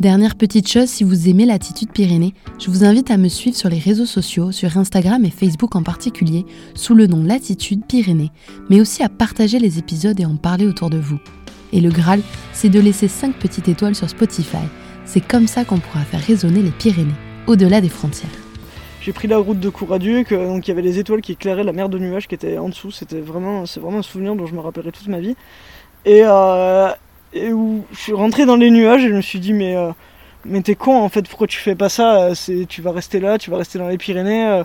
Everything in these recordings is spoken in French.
Dernière petite chose, si vous aimez l'attitude Pyrénées, je vous invite à me suivre sur les réseaux sociaux, sur Instagram et Facebook en particulier, sous le nom Latitude Pyrénées, mais aussi à partager les épisodes et en parler autour de vous. Et le Graal, c'est de laisser 5 petites étoiles sur Spotify. C'est comme ça qu'on pourra faire résonner les Pyrénées, au-delà des frontières. J'ai pris la route de Couraduc, donc il y avait les étoiles qui éclairaient la mer de nuages qui était en dessous. C'était vraiment, c'est vraiment un souvenir dont je me rappellerai toute ma vie. Et, euh, et où je suis rentré dans les nuages et je me suis dit mais euh, mais t'es con en fait pourquoi tu fais pas ça euh, c'est tu vas rester là tu vas rester dans les Pyrénées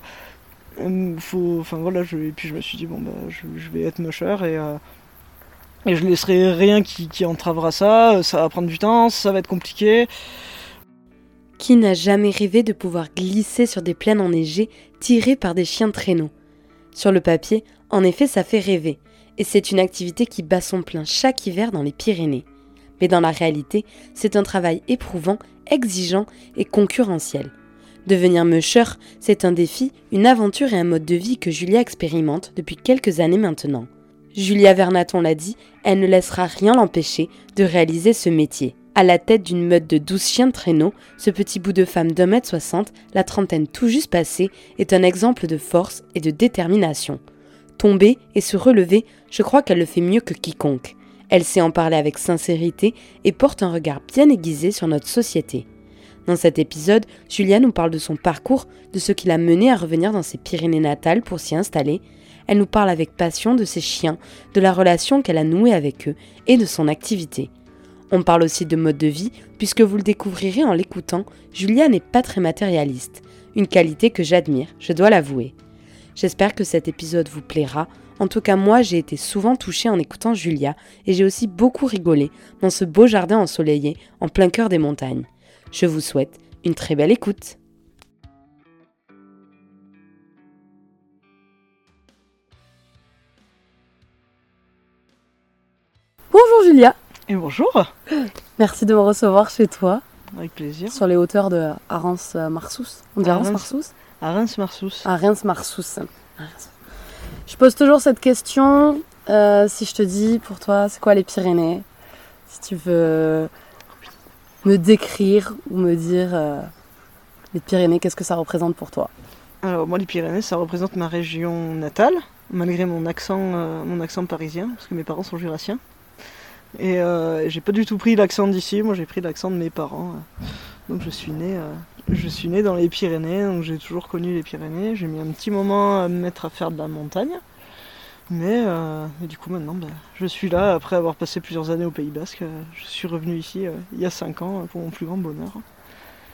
euh, faut enfin voilà et puis je me suis dit bon bah je, vais être musher et et je laisserai rien qui, qui entravera ça ça va prendre du temps ça va être compliqué qui n'a jamais rêvé de pouvoir glisser sur des plaines enneigées tirées par des chiens de traîneau? Sur le papier en effet ça fait rêver et c'est une activité qui bat son plein chaque hiver dans les Pyrénées. Mais dans la réalité, c'est un travail éprouvant, exigeant et concurrentiel. Devenir musher, c'est un défi, une aventure et un mode de vie que Julia expérimente depuis quelques années maintenant. Julia Vernaton l'a dit, elle ne laissera rien l'empêcher de réaliser ce métier. À la tête d'une meute de douze chiens de traîneau, ce petit bout de femme d'un mètre soixante, la trentaine tout juste passée, est un exemple de force et de détermination. Tomber et se relever, je crois qu'elle le fait mieux que quiconque. Elle sait en parler avec sincérité et porte un regard bien aiguisé sur notre société. Dans cet épisode, Julia nous parle de son parcours, de ce qui l'a menée à revenir dans ses Pyrénées natales pour s'y installer. Elle nous parle avec passion de ses chiens, de la relation qu'elle a nouée avec eux et de son activité. On parle aussi de mode de vie, puisque vous le découvrirez en l'écoutant, Julia n'est pas très matérialiste, une qualité que j'admire, je dois l'avouer. J'espère que cet épisode vous plaira. En tout cas, moi, j'ai été souvent touchée en écoutant Julia et j'ai aussi beaucoup rigolé dans ce beau jardin ensoleillé en plein cœur des montagnes. Je vous souhaite une très belle écoute. Bonjour Julia. Et bonjour. Merci de me recevoir chez toi. Avec plaisir. Sur les hauteurs de Arance-Marsous. On dit Arance-Marsous à Reims-Marsous. Je pose toujours cette question. Euh, si je te dis, pour toi, c'est quoi les Pyrénées? Si tu veux me décrire ou me dire euh, les Pyrénées, qu'est-ce que ça représente pour toi? Alors moi, les Pyrénées, ça représente ma région natale, malgré mon accent, euh, mon accent parisien, parce que mes parents sont jurassiens. Et j'ai pas du tout pris l'accent d'ici, moi j'ai pris l'accent de mes parents. Donc je suis né je suis né dans les Pyrénées, donc j'ai toujours connu les Pyrénées. J'ai mis un petit moment à me mettre à faire de la montagne. Mais, euh, du coup maintenant ben, je suis là après avoir passé plusieurs années au Pays Basque. Je suis revenu ici euh, il y a 5 ans pour mon plus grand bonheur.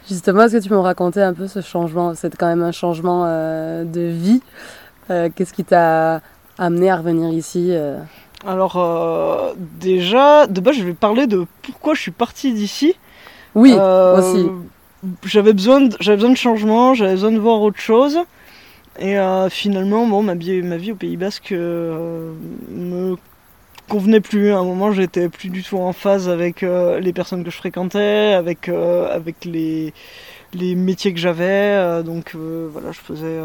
Justement, est-ce que tu peux me raconter un peu ce changement? C'est quand même un changement euh, de vie. Qu'est-ce qui t'a amené à revenir ici Alors déjà, de base je vais parler de pourquoi je suis parti d'ici. Oui, aussi j'avais besoin, de, besoin de changement, j'avais besoin de voir autre chose. Et euh, finalement, bon, ma vie, ma vie au Pays Basque euh, me convenait plus. À un moment, j'étais plus du tout en phase avec euh, les personnes que je fréquentais, avec, avec les, les métiers que j'avais. donc voilà, je faisais,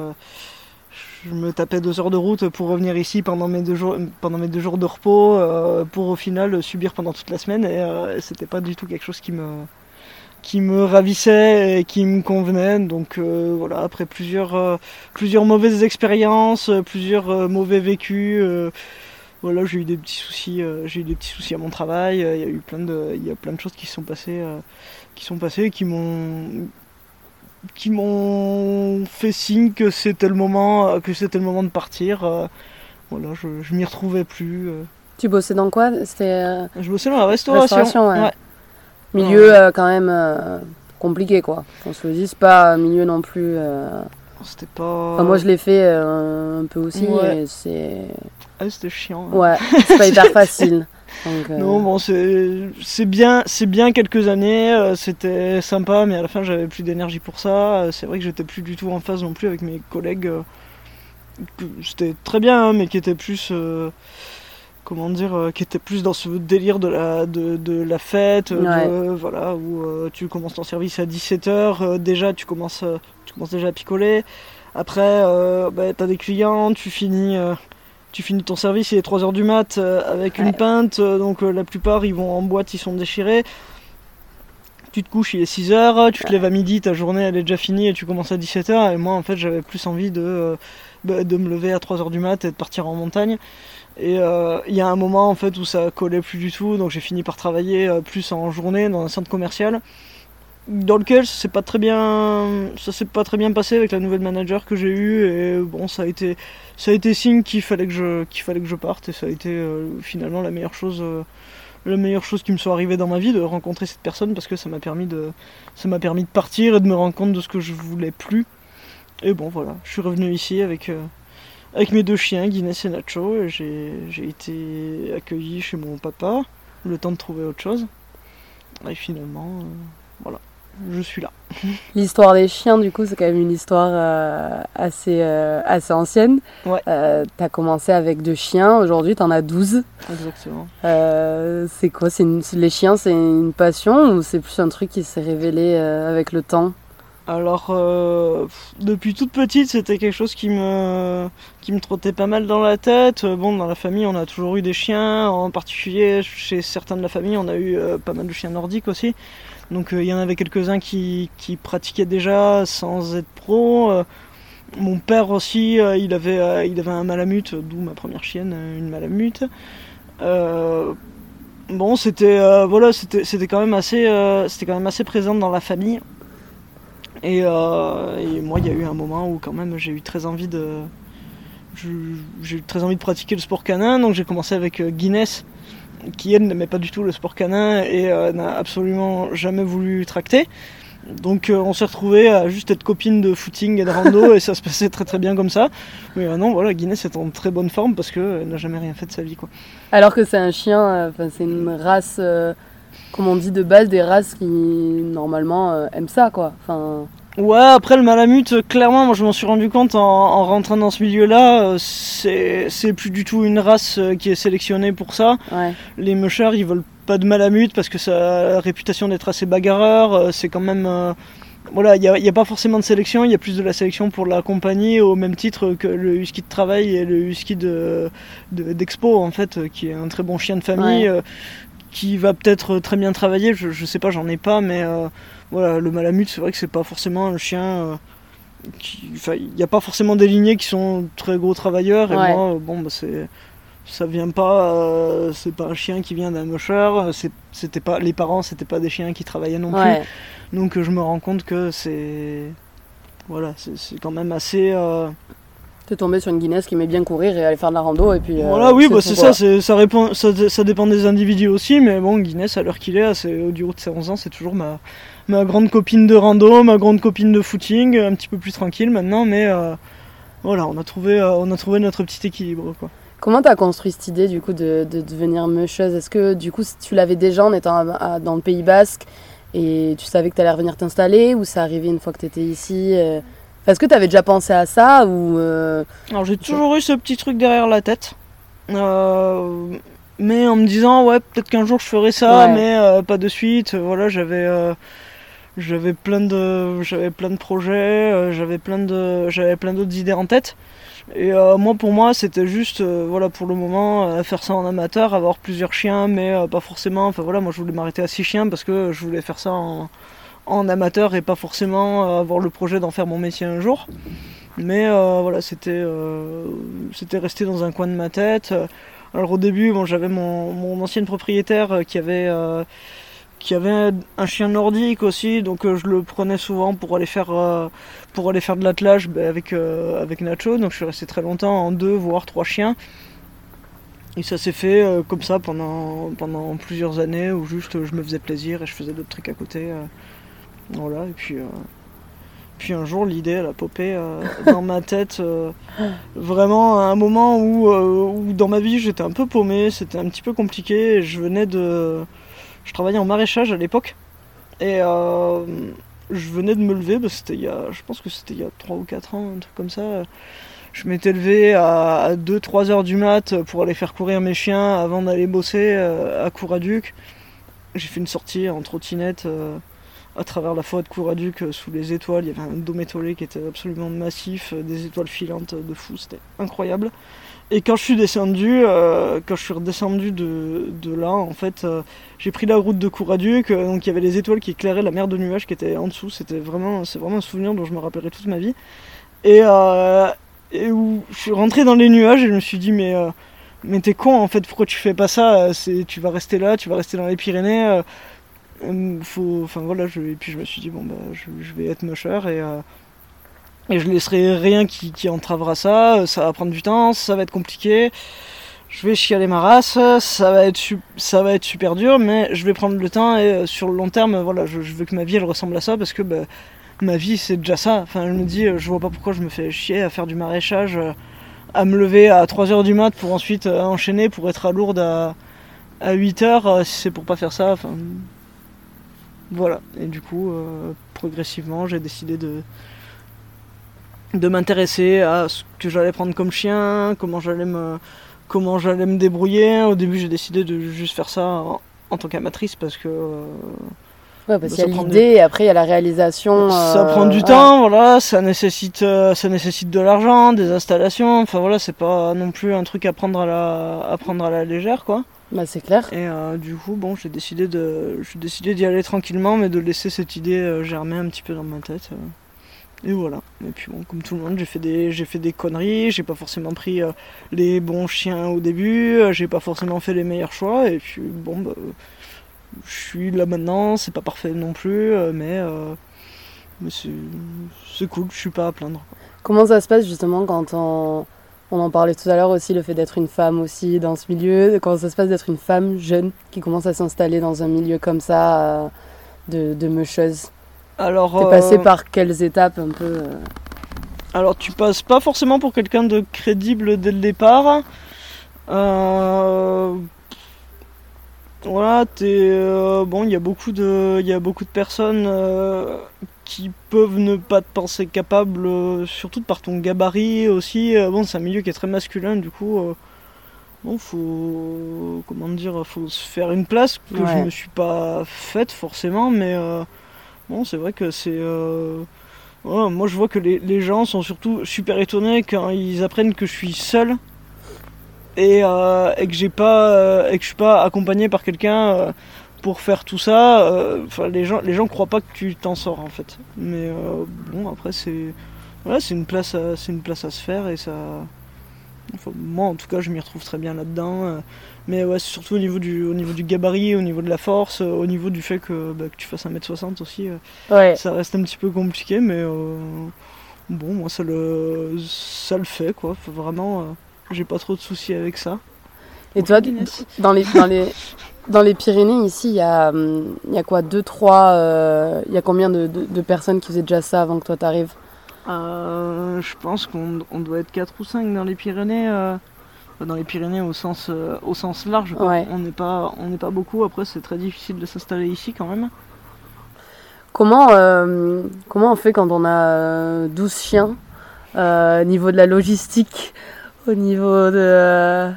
je me tapais deux heures de route pour revenir ici pendant mes deux jours, pendant mes deux jours de repos, pour au final subir pendant toute la semaine. Et c'était pas du tout quelque chose qui me, qui me ravissait et qui me convenait. Donc euh, voilà, après plusieurs, euh, plusieurs mauvaises expériences, euh, plusieurs mauvais vécus, voilà, j'ai eu des petits soucis, j'ai eu des petits soucis à mon travail. Il y a eu plein de, il y a plein de choses qui sont passées, qui sont passées, qui m'ont qui m'ont fait signe que c'était le moment que c'était le moment de partir voilà je, je m'y retrouvais plus tu bossais dans quoi? C'était je bossais dans la restauration, ouais. Milieu euh, quand même euh, compliqué quoi. On se le c'est pas un milieu non plus. Euh, c'était pas. Enfin, moi je l'ai fait un peu aussi et c'est. Ah, c'était chiant. Hein. Ouais, c'est pas hyper facile. Non, bon, c'est bien, c'est bien quelques années, c'était sympa, mais à la fin j'avais plus d'énergie pour ça. C'est vrai que j'étais plus du tout en phase non plus avec mes collègues. C'était très bien, hein, mais qui étaient plus comment dire, euh, qui était plus dans ce délire de la, de, la fête, voilà, où euh, tu commences ton service à 17h, euh, déjà tu commences, tu commences déjà à picoler. Après, bah, tu as des clients, tu finis, tu finis ton service, il est 3h du mat avec une pinte, donc la plupart ils vont en boîte, ils sont déchirés. Tu te couches, il est 6h, tu te lèves à midi, ta journée elle est déjà finie et tu commences à 17h. Et moi en fait j'avais plus envie de, bah, de me lever à 3h du mat et de partir en montagne. Et euh, il y a un moment en fait où ça collait plus du tout, donc j'ai fini par travailler euh, plus en journée dans un centre commercial, dans lequel ça s'est pas très bien, ça s'est pas très bien passé avec la nouvelle manager que j'ai eue. Et bon, ça a été, ça a été signe qu'il fallait que je, qu'il fallait que je parte, et ça a été euh, finalement la meilleure chose, la meilleure chose qui me soit arrivée dans ma vie de rencontrer cette personne parce que ça m'a permis de, ça m'a permis de partir et de me rendre compte de ce que je voulais plus. Et bon voilà, je suis revenu ici avec avec mes deux chiens, Guinness et Nacho. J'ai été accueilli chez mon papa, le temps de trouver autre chose. Et finalement, euh, voilà, je suis là. L'histoire des chiens, du coup, c'est quand même une histoire euh, assez, euh, assez ancienne. Ouais. tu as commencé avec deux chiens, aujourd'hui tu en as 12. Exactement. c'est quoi? Les chiens, c'est une passion ou c'est plus un truc qui s'est révélé avec le temps? Alors, euh, depuis toute petite, c'était quelque chose qui me, trottait pas mal dans la tête. Euh, bon, dans la famille, on a toujours eu des chiens, en particulier chez certains de la famille, on a eu euh, pas mal de chiens nordiques aussi. Donc, il y en avait quelques-uns qui, pratiquaient déjà sans être pro. mon père aussi, il, avait, un malamute, d'où ma première chienne, une malamute. bon, c'était quand même c'était quand même assez présent dans la famille. Euh, et, moi, il y a eu un moment où quand même j'ai eu très envie de, j'ai eu très envie de pratiquer le sport canin, donc j'ai commencé avec euh, Guinness, qui elle n'aimait pas du tout le sport canin et euh, n'a absolument jamais voulu tracter. Donc on s'est retrouvé à juste être copine de footing et de rando et ça se passait très très bien comme ça. Mais non, voilà, Guinness est en très bonne forme parce qu'elle n'a jamais rien fait de sa vie. Quoi. Alors que c'est un chien, c'est une race comme on dit de base, des races qui normalement euh, aiment ça, quoi. Enfin... Ouais, après le malamute, clairement, moi je m'en suis rendu compte en, rentrant dans ce milieu-là, euh, c'est plus du tout une race euh, qui est sélectionnée pour ça. Les mushards, ils veulent pas de malamute parce que ça a la réputation d'être assez bagarreur. C'est quand même. voilà, il n'y a, pas forcément de sélection, il y a plus de la sélection pour la compagnie au même titre que le husky de travail et le husky d'expo, de, en fait, qui est un très bon chien de famille qui va peut-être très bien travailler, je, je sais pas, j'en ai pas, mais euh, voilà, le malamute, c'est vrai que c'est pas forcément un chien. Euh, il n'y a pas forcément des lignées qui sont très gros travailleurs, et moi, bon, bah, c'est. Ça vient pas, euh, c'est pas un chien qui vient d'un mocheur, c'était pas, les parents c'était pas des chiens qui travaillaient non plus, donc je me rends compte que c'est, voilà, c'est quand même assez, T'es tombé sur une Guinness qui aimait bien courir et aller faire de la rando et puis. Euh, voilà, oui, bah c'est ça, ça, répond, ça, ça, dépend des individus aussi, mais bon, Guinness, à l'heure qu'il est, c'est, au du haut de ses 11 ans, c'est toujours ma, ma grande copine de rando, ma grande copine de footing, un petit peu plus tranquille maintenant, mais euh, voilà, on a, trouvé, euh, on a trouvé notre petit équilibre. Quoi. Comment t'as construit cette idée du coup de, de devenir meucheuse? Est-ce que du coup tu l'avais déjà en étant dans le Pays Basque et tu savais que t'allais revenir t'installer ou ça arrivait une fois que t'étais ici est-ce que tu avais déjà pensé à ça ou euh, Alors j'ai toujours eu ce petit truc derrière la tête. Euh, mais en me disant ouais peut-être qu'un jour je ferai ça mais euh, pas de suite voilà j'avais j'avais plein de j'avais plein de projets, j'avais plein de j'avais plein d'autres idées en tête. Et moi pour moi c'était juste voilà pour le moment faire ça en amateur, avoir plusieurs chiens mais pas forcément enfin voilà moi je voulais m'arrêter à six chiens parce que je voulais faire ça en, en amateur et pas forcément avoir le projet d'en faire mon métier un jour. Mais voilà c'était c'était resté dans un coin de ma tête. Alors au début, j'avais mon, mon, ancienne propriétaire euh, qui avait, euh, qui un chien nordique aussi, donc euh, je le prenais souvent pour aller faire, de l'attelage ben, avec, avec Nacho. Donc je suis resté très longtemps en deux, voire trois chiens. Et ça s'est fait comme ça pendant, pendant plusieurs années où juste je me faisais plaisir et je faisais d'autres trucs à côté. Voilà, et puis puis un jour, l'idée, elle a popé euh, dans ma tête. Euh, vraiment, à un moment euh, où, dans ma vie, j'étais un peu paumé, c'était un petit peu compliqué. Je venais de. Je travaillais en maraîchage à l'époque. Et je venais de me lever, bah, c'était il y a, je pense que c'était il y a 3 ou 4 ans, un truc comme ça. Je m'étais levé à 2-3 heures du mat pour aller faire courir mes chiens avant d'aller bosser à Couraduc. J'ai fait une sortie en trottinette à travers la forêt de Couraduc euh, sous les étoiles. Il y avait un dôme étoilé qui était absolument massif, euh, des étoiles filantes de fou, c'était incroyable. Et quand je suis descendu, euh, quand je suis redescendu de, là, en fait, j'ai pris la route de Couraduc, donc il y avait les étoiles qui éclairaient la mer de nuages qui était en dessous. C'était vraiment, c'est vraiment un souvenir dont je me rappellerai toute ma vie. Et, où je suis rentré dans les nuages et je me suis dit mais mais t'es con en fait, pourquoi tu fais pas ça? Tu vas rester là, tu vas rester dans les Pyrénées faut, enfin voilà, et puis je me suis dit bon bah je, vais être musher et euh, et je laisserai rien qui, entravera ça. Ça va prendre du temps, ça va être compliqué. Je vais chialer ma race, ça va être ça va être super dur, mais je vais prendre le temps et euh, sur le long terme, voilà, je, veux que ma vie elle ressemble à ça parce que bah, ma vie c'est déjà ça. Enfin, je me dis, je vois pas pourquoi je me fais chier à faire du maraîchage, à me lever à 3h du mat pour ensuite euh, enchaîner pour être à Lourdes à, à 8h si c'est pour pas faire ça. Voilà, et du coup, euh, progressivement, j'ai décidé de, de m'intéresser à ce que j'allais prendre comme chien, comment j'allais me, comment j'allais me débrouiller. Au début, j'ai décidé de juste faire ça en, tant qu'amatrice parce que. Euh, ouais, parce qu'il y a l'idée et après il y a la réalisation. Ça prend du euh, temps, voilà, ça nécessite, ça nécessite de l'argent, des installations. Enfin voilà, c'est pas non plus un truc à prendre à la, à prendre à la légère, quoi. Bah c'est clair. Et euh, du coup, bon, j'ai décidé de, j'ai décidé d'y aller tranquillement, mais de laisser cette idée euh, germer un petit peu dans ma tête. Euh. et voilà. Et puis bon, comme tout le monde, j'ai fait des, j'ai fait des conneries. J'ai pas forcément pris les bons chiens au début. j'ai pas forcément fait les meilleurs choix. Et puis bon, bah, je suis là maintenant. C'est pas parfait non plus, mais mais c'est, c'est cool. Je suis pas à plaindre. Comment ça se passe justement quand on on en parlait tout à l'heure aussi, le fait d'être une femme aussi dans ce milieu, comment ça se passe d'être une femme jeune qui commence à s'installer dans un milieu comme ça euh, de, de meucheuse. Alors, T'es passé euh, par quelles étapes un peu euh Alors tu passes pas forcément pour quelqu'un de crédible dès le départ. Voilà, bon, il y a beaucoup de, il y a beaucoup de personnes qui peuvent ne pas te penser capable, euh, surtout par ton gabarit aussi. Euh, bon, c'est un milieu qui est très masculin, du coup, euh, bon, faut, comment dire, faut se faire une place que je me suis pas faite forcément, mais bon, c'est vrai que c'est. moi, je vois que les, les, gens sont surtout super étonnés quand ils apprennent que je suis seul et, et que j'ai pas, et que je suis pas accompagné par quelqu'un pour faire tout ça, euh, enfin les gens les gens croient pas que tu t'en sors en fait. Mais euh, bon après c'est voilà c'est une place à, c'est une place à se faire et ça moi en tout cas je m'y retrouve très bien là-dedans. Euh. mais ouais c'est surtout au niveau du au niveau du gabarit, au niveau de la force, au niveau du fait que, bah, que tu fasses 1m60 aussi. Ça reste un petit peu compliqué mais bon moi ça le ça le fait quoi. vraiment j'ai pas trop de soucis avec ça. Et toi, dans les, dans les, dans les Pyrénées, ici, il y a, hum, y a quoi Deux, trois. Euh, il y a combien de, de, personnes qui faisaient déjà ça avant que toi t'arrives? Euh, Je pense qu'on doit être 4 ou 5 dans les Pyrénées. Euh, dans les Pyrénées au sens, au sens large. On n'est pas, on pas beaucoup. Après, c'est très difficile de s'installer ici quand même. Comment, comment on fait quand on a 12 chiens? Au niveau de la logistique, au niveau de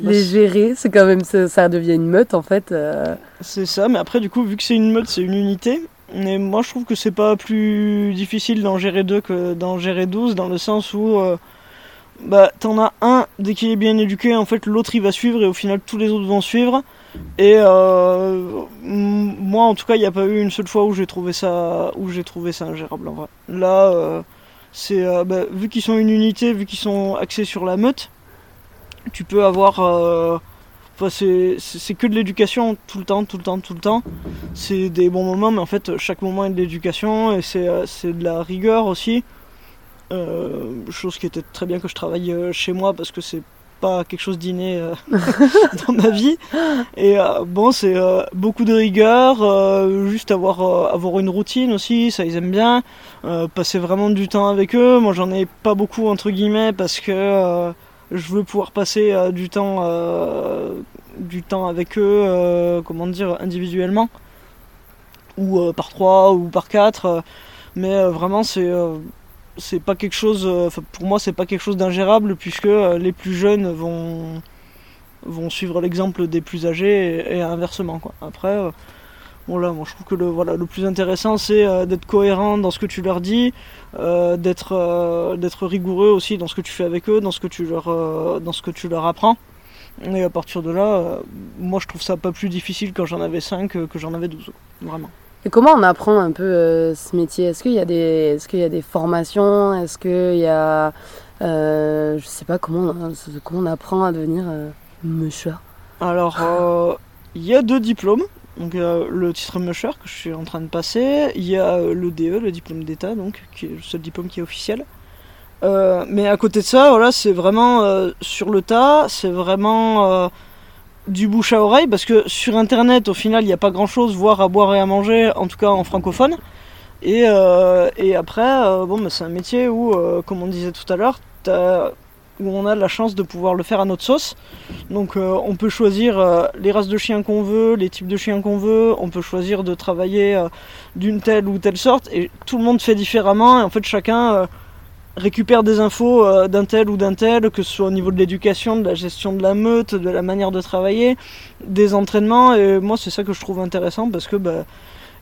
les gérer, c'est quand même ça, devient une meute en fait. Euh. C'est ça, mais après du coup vu que c'est une meute, c'est une unité. Mais moi, je trouve que c'est pas plus difficile d'en gérer deux que d'en gérer 12, dans le sens où euh, bah, t'en as un, dès qu'il est bien éduqué, en fait, l'autre il va suivre et au final, tous les autres vont suivre. Et euh, moi, en tout cas, il n'y a pas eu une seule fois où j'ai trouvé ça, où j'ai trouvé ça ingérable en vrai. Là, euh, c'est bah, vu qu'ils sont une unité, vu qu'ils sont axés sur la meute, tu peux avoir c'est que de l'éducation tout le temps, tout le temps, tout le temps. C'est des bons moments, mais en fait, chaque moment est de l'éducation et c'est euh, de la rigueur aussi. Euh, chose qui était très bien que je travaille euh, chez moi parce que c'est pas quelque chose d'inné dans ma vie. Et bon, c'est beaucoup de rigueur, juste avoir, avoir une routine aussi, ça ils aiment bien. passer vraiment du temps avec eux. Moi j'en ai pas beaucoup entre guillemets parce que je veux pouvoir passer euh, du temps euh, du temps avec eux euh, comment dire individuellement ou par trois ou par quatre mais vraiment c'est c'est pas quelque chose pour moi c'est pas quelque chose d'ingérable puisque les plus jeunes vont vont suivre l'exemple des plus âgés et, inversement quoi après voilà, moi je trouve que le, voilà, le plus intéressant c'est d'être cohérent dans ce que tu leur dis, euh, d'être euh, d'être rigoureux aussi dans ce que tu fais avec eux, dans ce que tu leur, euh, dans ce que tu leur apprends. Et à partir de là, moi je trouve ça pas plus difficile quand j'en avais 5 que j'en avais 12, vraiment. Et comment on apprend un peu ce métier? Est-ce qu'il y, a des, est qu'il y a des formations? Est-ce qu'il y a. je sais pas comment, comment on apprend à devenir musher? Alors, il y a deux diplômes. Donc euh, le titre musher que je suis en train de passer, il y a euh, le DE, le diplôme d'état, donc qui est le seul diplôme qui est officiel. Euh, mais à côté de ça, voilà, c'est vraiment sur le tas, c'est vraiment du bouche à oreille, parce que sur internet, au final, il n'y a pas grand chose, voire à boire et à manger, en tout cas en francophone. Et, et après, bon, bah, c'est un métier où, comme on disait tout à l'heure, où on a la chance de pouvoir le faire à notre sauce. Donc euh, on peut choisir euh, les races de chiens qu'on veut, les types de chiens qu'on veut, on peut choisir de travailler euh, d'une telle ou telle sorte, et tout le monde fait différemment, et en fait chacun récupère des infos d'un tel ou d'un tel, que ce soit au niveau de l'éducation, de la gestion de la meute, de la manière de travailler, des entraînements, et moi c'est ça que je trouve intéressant, parce que bah,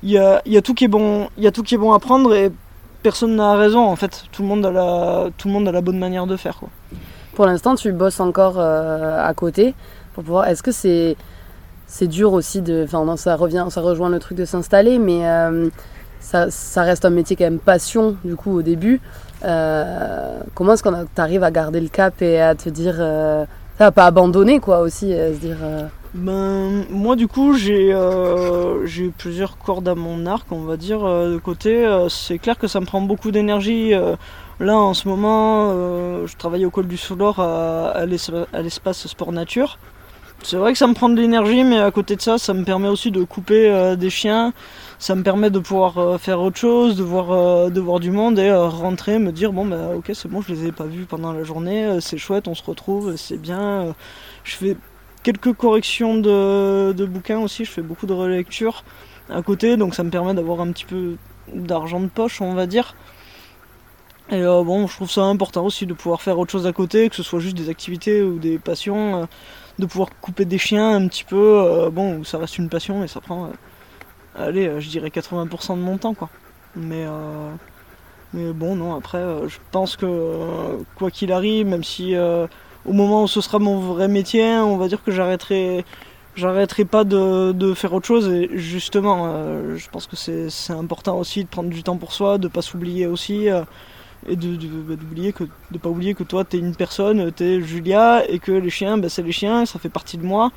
il y, a, y, a tout qui est bon, y a tout qui est bon à prendre, et personne n'a raison en fait, tout le monde a la, tout le monde a la bonne manière de faire. Quoi. Pour l'instant, tu bosses encore euh, à côté pour pouvoir. Est-ce que c'est c'est dur aussi de. Enfin, ça revient, ça rejoint le truc de s'installer, mais euh, ça, ça, reste un métier quand même passion du coup au début. Euh, comment est-ce qu'on t'arrives à garder le cap et à te dire, ça pas abandonner quoi aussi, à se dire. Ben, moi du coup j'ai j'ai plusieurs cordes à mon arc on va dire de côté. c'est clair que ça me prend beaucoup d'énergie Là, en ce moment, euh, je travaille au col du Soulor à, à l'espace sport nature. C'est vrai que ça me prend de l'énergie, mais à côté de ça, ça me permet aussi de couper euh, des chiens. Ça me permet de pouvoir euh, faire autre chose, de voir, de voir du monde et rentrer, me dire bon bah ok c'est bon, je les ai pas vus pendant la journée, c'est chouette, on se retrouve, c'est bien. je fais quelques corrections de, bouquins aussi, je fais beaucoup de relecture à côté, donc ça me permet d'avoir un petit peu d'argent de poche, on va dire. Et euh, bon, je trouve ça important aussi de pouvoir faire autre chose à côté, que ce soit juste des activités ou des passions, euh, de pouvoir couper des chiens un petit peu. Euh, bon, ça reste une passion et ça prend, allez, je dirais 80% de mon temps, quoi. Mais, mais bon, non, après, je pense que quoi qu'il arrive, même si au moment où ce sera mon vrai métier, on va dire que j'arrêterai j'arrêterai pas de, de, faire autre chose et justement je pense que c'est important aussi de prendre du temps pour soi de pas s'oublier aussi et de, bah, d'oublier que de pas oublier que toi t'es une personne, t'es Julia et que les chiens bah, c'est les chiens, ça fait partie de moi,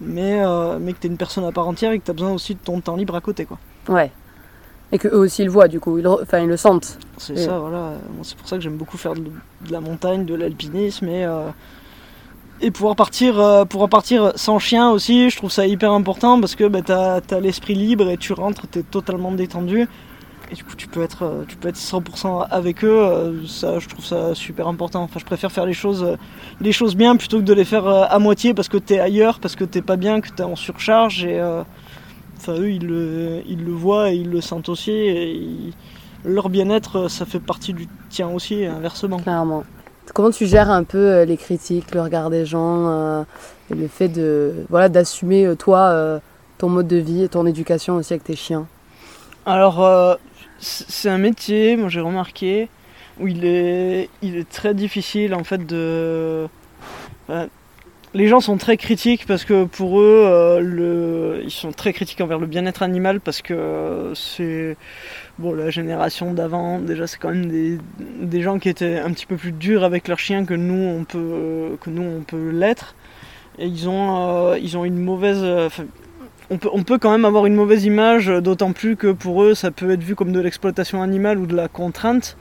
mais euh, mais que t'es une personne à part entière et que t'as besoin aussi de ton temps libre à côté quoi. Ouais. Et que eux aussi ils le voient du coup, ils, enfin, ils le sentent. C'est ça, voilà. c'est pour ça que j'aime beaucoup faire de, la montagne, de l'alpinisme et euh, et pouvoir partir, euh, pouvoir partir sans chien aussi, je trouve ça hyper important parce que bah, t'as as, l'esprit libre et tu rentres, t'es totalement détendu et du coup tu peux être euh, tu peux être 100% avec eux euh, ça je trouve ça super important. Enfin je préfère faire les choses euh, les choses bien plutôt que de les faire à moitié parce que t'es ailleurs parce que t'es pas bien que t'es en surcharge et enfin eux ils le, ils le voient et ils le sentent aussi et leur bien-être ça fait partie du tien aussi et inversement. Clairement. Comment tu gères un peu les critiques le regard des gens et le fait de voilà d'assumer toi ton mode de vie et ton éducation aussi avec tes chiens? Alors, c'est un métier, moi j'ai remarqué, où il est, il est très difficile en fait de. les gens sont très critiques parce que pour eux, euh, ils sont très critiques envers le bien-être animal parce que c'est. Bon, la génération d'avant, déjà, c'est quand même des, des, gens qui étaient un petit peu plus durs avec leurs chiens que nous, on peut, on peut l'être. Et ils ont, euh, ils ont une mauvaise on peut, quand même avoir une mauvaise image, d'autant plus que pour eux, ça peut être vu comme de l'exploitation animale ou de la contrainte.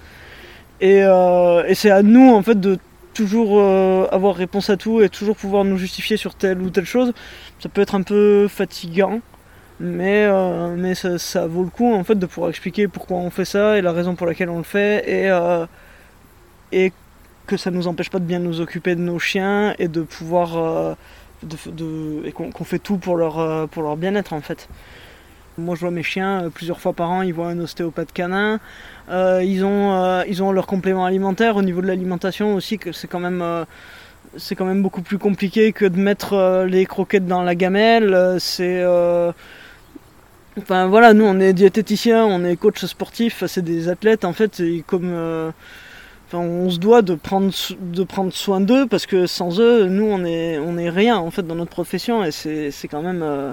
Et, euh, c'est à nous, en fait, de toujours euh, avoir réponse à tout et toujours pouvoir nous justifier sur telle ou telle chose. Ça peut être un peu fatigant, mais, euh, ça, vaut le coup, en fait, de pouvoir expliquer pourquoi on fait ça et la raison pour laquelle on le fait. Et que ça ne nous empêche pas de bien nous occuper de nos chiens et de pouvoir et qu'on fait tout pour leur, euh, pour leur bien-être en fait. Moi je vois mes chiens euh, plusieurs fois par an, ils voient un ostéopathe canin, euh, ils, ont, ils ont leur complément alimentaire au niveau de l'alimentation aussi, que c'est quand même quand même beaucoup plus compliqué que de mettre les croquettes dans la gamelle. C'est. Enfin voilà, nous on est diététiciens, on est coach sportif, c'est des athlètes en fait, et comme on se doit de prendre, de prendre soin d'eux parce que sans eux, nous, on est, on est rien en fait dans notre profession et c'est, quand même. Euh,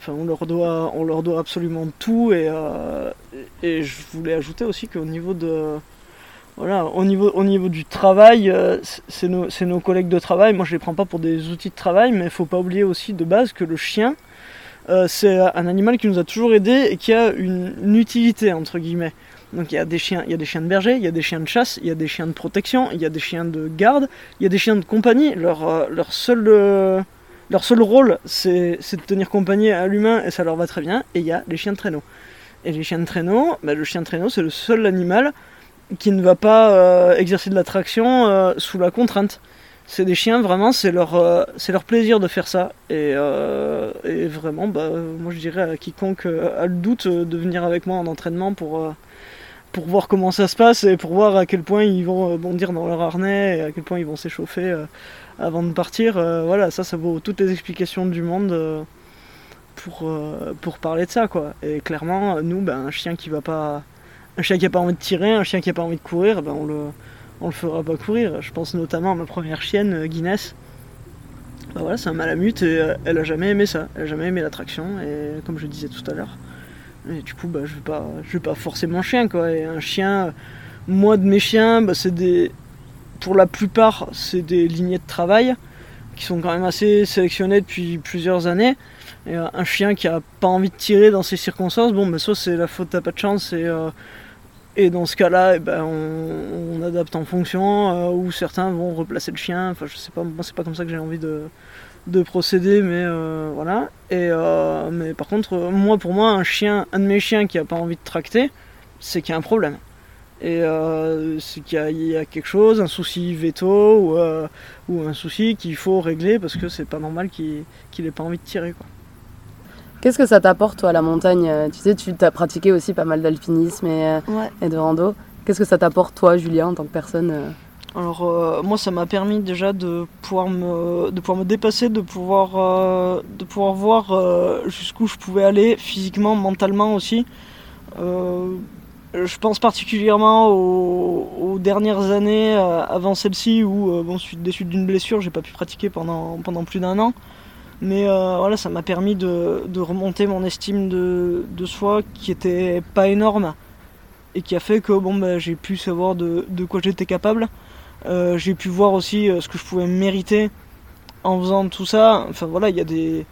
enfin, on leur doit, on leur doit absolument tout et, euh, et je voulais ajouter aussi qu'au niveau de. Voilà, au niveau, au niveau du travail, euh, c'est nos, nos, collègues de travail. Moi, je les prends pas pour des outils de travail, mais il faut pas oublier aussi de base que le chien, c'est un animal qui nous a toujours aidés et qui a une utilité entre guillemets. Donc il y a des chiens, il y a des chiens de berger, il y a des chiens de chasse, il y a des chiens de protection, il y a des chiens de garde, il y a des chiens de compagnie. Leur, euh, leur seul euh, leur seul rôle, c'est de tenir compagnie à l'humain et ça leur va très bien. Et il y a les chiens de traîneau. Et les chiens de traîneau, bah, le chien de traîneau, c'est le seul animal qui ne va pas euh, exercer de l'attraction sous la contrainte. C'est des chiens, vraiment, c'est leur, c'est leur plaisir de faire ça. Et, et vraiment, bah, moi je dirais à quiconque a le doute de venir avec moi en entraînement pour pour voir comment ça se passe et pour voir à quel point ils vont euh, bondir dans leur harnais et à quel point ils vont s'échauffer euh, avant de partir. Euh, voilà, ça, ça vaut toutes les explications du monde pour, pour parler de ça, quoi. Et clairement, nous, ben, un chien qui va pas, un chien qui a pas envie de tirer, un chien qui a pas envie de courir, ben, on le, on le fera pas courir. Je pense notamment à ma première chienne, Guinness. Ben, voilà, c'est un malamute et elle a jamais aimé ça. Elle a jamais aimé l'attraction et comme je disais tout à l'heure. Et du coup, bah, je vais pas, je vais pas forcément chien, quoi. Et un chien, moi de mes chiens, bah, c'est des, pour la plupart, c'est des lignées de travail qui sont quand même assez sélectionnées depuis plusieurs années. Et euh, un chien qui a pas envie de tirer dans ces circonstances, bon, mais ça c'est la faute, t'as pas de chance. Et, euh, et dans ce cas-là, ben, on, adapte en fonction, euh, ou certains vont replacer le chien. Enfin, je sais pas, moi c'est pas comme ça que j'ai envie de, de procéder, mais euh, voilà. Et, euh, mais par contre, moi, pour moi, un chien, un de mes chiens qui a pas envie de tracter, c'est qu'il y a un problème. Et euh, c'est qu'il y, a quelque chose, un souci veto ou, ou un souci qu'il faut régler parce que c'est pas normal qu'il n'ait pas envie de tirer. Quoi. Qu'est-ce que ça t'apporte, toi, la montagne Tu sais, tu as pratiqué aussi pas mal d'alpinisme et, et, de rando. Qu'est-ce que ça t'apporte, toi, Julien, en tant que personne alors euh, moi ça m'a permis déjà de pouvoir me, de pouvoir me dépasser, de pouvoir, euh, de pouvoir voir euh, jusqu'où je pouvais aller physiquement, mentalement aussi. je pense particulièrement aux, dernières années avant celle-ci où bon suite suites d'une blessure j'ai pas pu pratiquer pendant, pendant plus d'un an. Mais voilà ça m'a permis de, remonter mon estime de, de, soi qui était pas énorme et qui a fait que bon bah, j'ai pu savoir de, de quoi j'étais capable. Euh, j'ai pu voir aussi euh, ce que je pouvais mériter en faisant tout ça. Enfin voilà, il y a des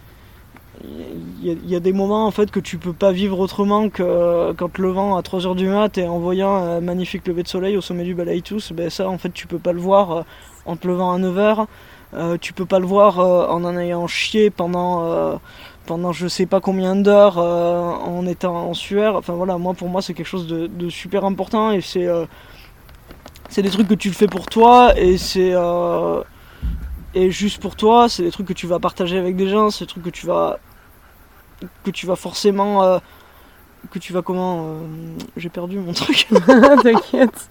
il y, a des moments en fait que tu peux pas vivre autrement que euh, quand le vent à 3h du mat et en voyant un magnifique lever de soleil au sommet du Balaïtous, ben ça en fait tu peux pas le voir en te levant à 9h, tu peux pas le voir en en ayant chié pendant pendant je sais pas combien d'heures en étant en sueur. Enfin voilà, moi pour moi c'est quelque chose de, de super important et c'est c'est des trucs que tu fais pour toi et c'est euh, et juste pour toi. C'est des trucs que tu vas partager avec des gens. C'est des trucs que tu vas que tu vas forcément euh, que tu vas comment euh, j'ai perdu mon truc. T'inquiète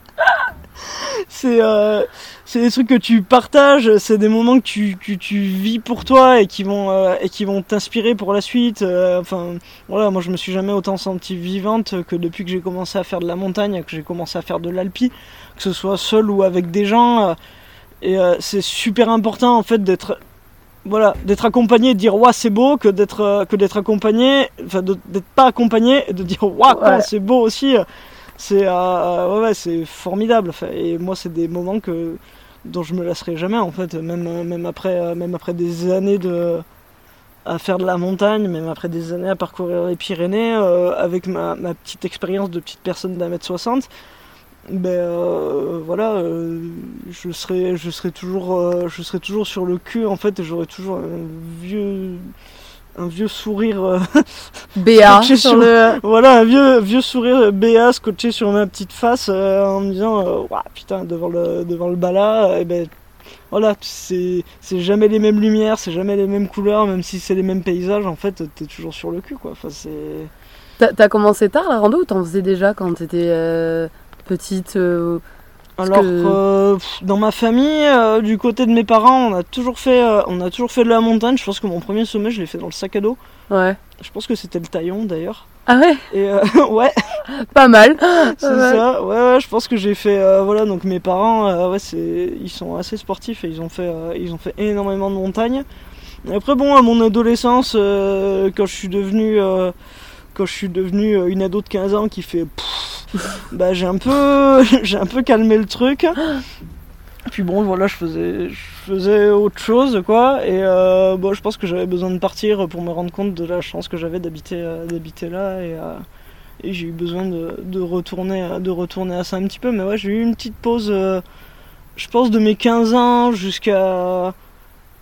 c'est euh, c'est des trucs que tu partages, c'est des moments que tu, que tu vis pour toi et qui vont euh, et qui vont t'inspirer pour la suite. Euh, enfin voilà, moi je me suis jamais autant senti vivante que depuis que j'ai commencé à faire de la montagne, que j'ai commencé à faire de l'alpi, que ce soit seul ou avec des gens. et c'est super important en fait d'être voilà d'être accompagné et de dire waouh c'est beau que d'être que d'être accompagné enfin d'être pas accompagné et de dire waouh Ouais. c'est beau aussi c'est euh, ouais, ouais, formidable. Et moi c'est des moments que dont je me lasserai jamais en fait. Même euh, même après euh, même après des années de à faire de la montagne même après des années à parcourir les Pyrénées euh, avec ma, petite expérience de petite personne d'un mètre soixante ben euh, voilà euh, je serai je serai toujours euh, je toujours sur le cul en fait et j'aurai toujours un vieux un vieux sourire euh, sur sur- le. voilà, un vieux, vieux sourire BA scotché sur ma petite face euh, en me disant euh, putain, devant le, devant le bala, et ben voilà, c'est c'est jamais les mêmes lumières, c'est jamais les mêmes couleurs, même si c'est les mêmes paysages, en fait, t'es toujours sur le cul, quoi. Enfin, c'est. T'as commencé tard la rando ou t'en faisais déjà quand t'étais euh, petite euh, Alors, que- euh, dans ma famille, euh, du côté de mes parents, on a toujours fait, euh, on a toujours fait de la montagne. Je pense que mon premier sommet, je l'ai fait dans le sac à dos. Ouais. Je pense que c'était le taillon, d'ailleurs. Ah ouais, Et euh, ouais, pas mal. C'est Ouais. ça, ouais, ouais, je pense que j'ai fait, euh, voilà, donc mes parents, ouais, c'est, ils sont assez sportifs et ils ont fait, ils ont fait énormément de montagne. Et après, bon, à mon adolescence, quand je suis devenu, quand je suis devenu euh, une ado de 15 ans qui fait, pff, bah, j'ai un peu, j'ai un peu calmé le truc. Puis bon, voilà, je faisais, je faisais autre chose, quoi. Et euh, bon, je pense que j'avais besoin de partir pour me rendre compte de la chance que j'avais d'habiter, euh, d'habiter là et. euh, et j'ai eu besoin de, de retourner à- de retourner à ça un petit peu mais ouais j'ai eu une petite pause euh, je pense de mes 15 ans jusqu'à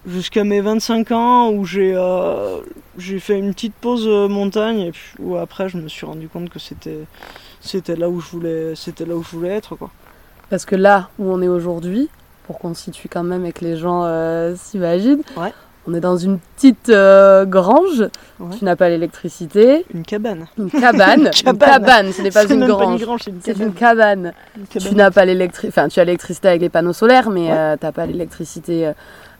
jusqu'à mes 25 ans où j'ai euh, j'ai fait une petite pause euh, montagne et puis où après je me suis rendu compte que c'était c'était là où je voulais c'était là où je voulais être quoi Parce que là où on est aujourd'hui, pour qu'on se situe quand même et que les gens euh, s'imaginent, Ouais. on est dans une petite euh, grange. Ouais. Tu n'as pas l'électricité, une cabane une cabane. Une Une cabane. ce n'est pas C'est une grange. c'est une cabane, une cabane. Une Tu n'as pas l'électricité, enfin tu as l'électricité avec les panneaux solaires, mais Ouais. euh, t'as pas l'électricité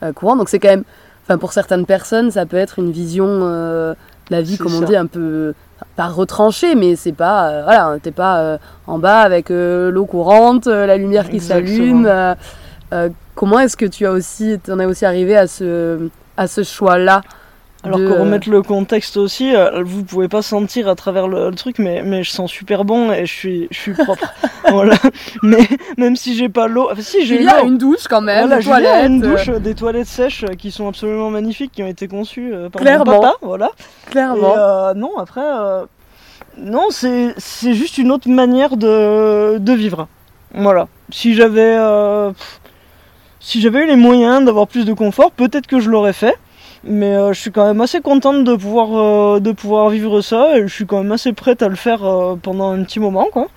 euh, courante. Donc c'est quand même, enfin pour certaines personnes, ça peut être une vision euh, de la vie, comme on ça. dit, un peu pas retranchée, mais c'est pas, euh, voilà, t'es pas euh, en bas avec euh, l'eau courante, euh, la lumière qui s'allume. euh, euh, comment est-ce que tu as aussi, t'en es aussi arrivé à ce, à ce choix-là? Alors de- pour remettre le contexte aussi, euh, vous pouvez pas sentir à travers le, le truc, mais, mais je sens super bon et je suis, je suis propre. voilà. Mais même si j'ai pas l'eau, enfin si j'ai Il y a l'eau. une douche quand même, Voilà, des toilettes. une douche, euh, des toilettes sèches euh, qui sont absolument magnifiques, qui ont été conçues par Clairement. mon papa, voilà. Et clairement. euh, non, après, euh, non, c'est c'est juste une autre manière de, de vivre. Voilà. Si j'avais, si j'avais eu les moyens d'avoir plus de confort, peut-être que je l'aurais fait. Mais euh, je suis quand même assez contente de pouvoir, euh, de pouvoir vivre ça et je suis quand même assez prête à le faire euh, pendant un petit moment, quoi.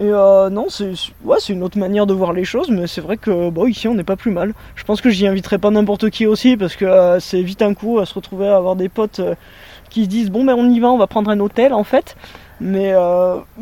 Et non, c'est ouais, une autre manière de voir les choses, mais c'est vrai que bon, ici on n'est pas plus mal. Je pense que j'y inviterai pas n'importe qui aussi parce que c'est vite un coup à se retrouver à avoir des potes qui se disent bon ben on y va, on va prendre un hôtel en fait. Mais,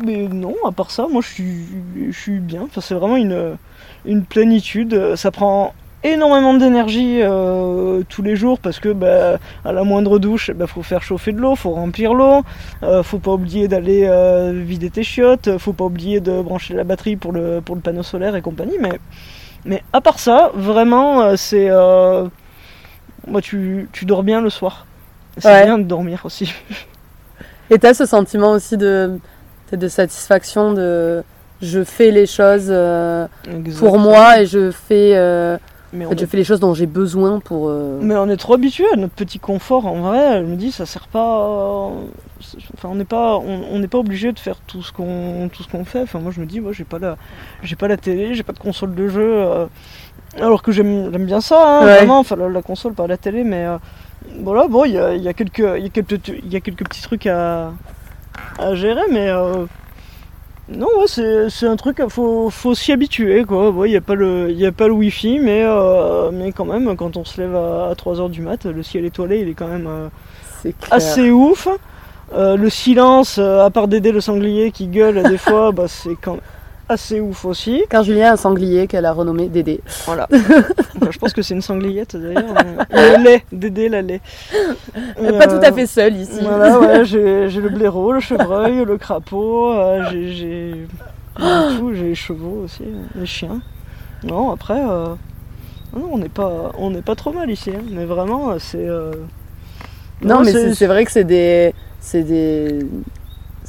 mais non, à part ça, moi je suis, je suis bien. C'est vraiment une, une plénitude. Ça prend énormément d'énergie euh, tous les jours parce que bah, à la moindre douche, il faut faire chauffer de l'eau, faut remplir l'eau, euh, faut pas oublier d'aller euh, vider tes chiottes, faut pas oublier de brancher la batterie pour le, pour le panneau solaire et compagnie. Mais, mais à part ça, vraiment, euh, c'est. moi, tu, tu dors bien le soir. C'est Ouais. bien de dormir aussi. Et t'as ce sentiment aussi de, de satisfaction de je fais les choses pour moi et je fais, Mais en fait, je fais les choses dont j'ai besoin pour. euh, mais on est trop habitué à notre petit confort. En vrai, je me dis, ça sert pas. Enfin, on n'est pas, on n'est pas obligé de faire tout ce qu'on, tout ce qu'on fait. Enfin, moi, je me dis, moi, j'ai pas la, j'ai pas la télé, j'ai pas de console de jeu. euh, alors que j'aime, bien ça, hein, Ouais. vraiment. Enfin, la, la console, pas la télé, mais euh, voilà. Bon, il y a, y a quelques, il y a quelques, il y a quelques petits trucs à, à gérer, mais. euh, non, ouais, c'est, un truc, faut, faut s'y habituer, quoi. Il n'y a pas le, y a pas le wifi, mais, euh, mais quand même, quand on se lève à, 3h du mat, le ciel étoilé, il est quand même euh, assez ouf. Euh, le silence, euh, à part Dédé le sanglier qui gueule des fois, bah, c'est quand assez ouf aussi. Car Julien a un sanglier qu'elle a renommé Dédé. Voilà. Enfin, je pense que c'est une sangliette d'ailleurs. Le lait, Dédé la lait. Est pas tout à fait seule ici. Voilà, ouais, j'ai le blaireau, le chevreuil, le crapaud, euh, j'ai- les chevaux aussi, les chiens. Non, après, euh, non, on n'est pas, on n'est pas trop mal ici, hein, mais vraiment, euh, c'est. euh, Non, non, mais c'est c'est vrai que c'est des, c'est des,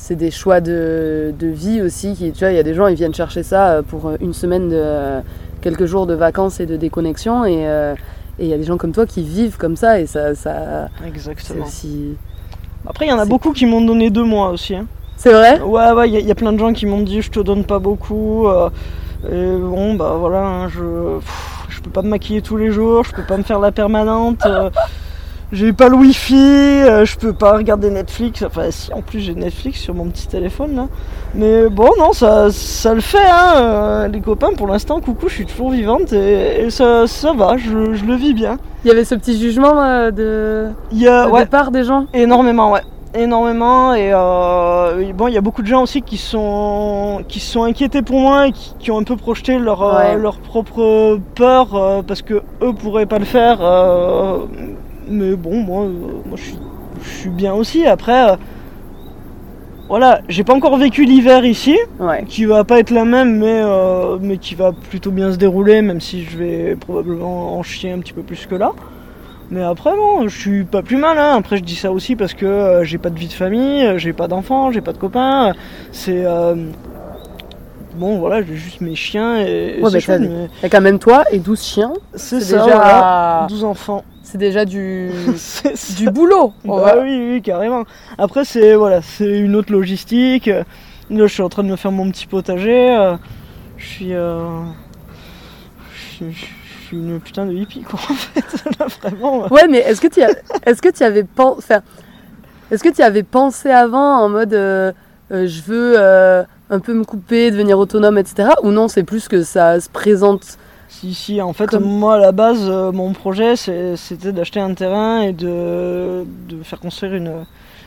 c'est des choix de, de vie aussi. Qui, tu vois, il y a des gens, ils viennent chercher ça euh, pour une semaine de euh, quelques jours de vacances et de déconnexion, et euh, il y a des gens comme toi qui vivent comme ça, et ça, ça Exactement. aussi. Après, il y en a beaucoup qui m'ont donné deux mois aussi. hein. C'est vrai? Ouais, ouais, il y, a- il y a plein de gens qui m'ont dit je te donne pas beaucoup. euh, et bon, bah voilà, hein, je, pff, je peux pas me maquiller tous les jours, je peux pas me faire la permanente. euh, j'ai pas le wifi, euh, je peux pas regarder Netflix. Enfin, si, en plus j'ai Netflix sur mon petit téléphone là. Mais bon, non, ça, ça le fait, hein. euh, les copains, pour l'instant, coucou, je suis toujours vivante et, et ça, ça va, je, je le vis bien. Il y avait ce petit jugement euh, de, y a, de ouais, départ des gens? Énormément, ouais. Énormément. Et euh, et bon, il y a beaucoup de gens aussi qui sont, qui se sont inquiétés pour moi et qui, qui ont un peu projeté leur, Ouais. leur propre peur parce que eux pourraient pas le faire. Mais bon, moi, euh, moi je, suis, je suis bien aussi. Après, euh, voilà, j'ai pas encore vécu l'hiver ici Ouais. qui va pas être la même, mais, euh, mais qui va plutôt bien se dérouler, même si je vais probablement en chier un petit peu plus que là. Mais après, non, je suis pas plus mal. Hein. Après, je dis ça aussi parce que euh, j'ai pas de vie de famille, j'ai pas d'enfants, j'ai pas de copains. C'est. euh, Bon, voilà, j'ai juste mes chiens et, et Ouais, bah, chouette, t'as- mais quand même toi et 12 chiens. c'est c'est ça, déjà- voilà, 12 enfants. C'est déjà du, boulot. Bah oui, oui, carrément. Après, c'est voilà, c'est une autre logistique. Là, je suis en train de me faire mon petit potager. euh, Je suis, euh, je suis, je suis une putain de hippie, quoi, en fait. Là, vraiment. euh. Ouais, mais est-ce que tu est-ce que tu avais pen- enfin, est-ce que tu avais pensé avant en mode euh, euh, je veux un peu me couper, devenir autonome, etc. Ou non, c'est plus que ça se présente. Si, si, en fait, Comme- moi, à la base, euh, mon projet, c'était d'acheter un terrain et de, de faire construire une,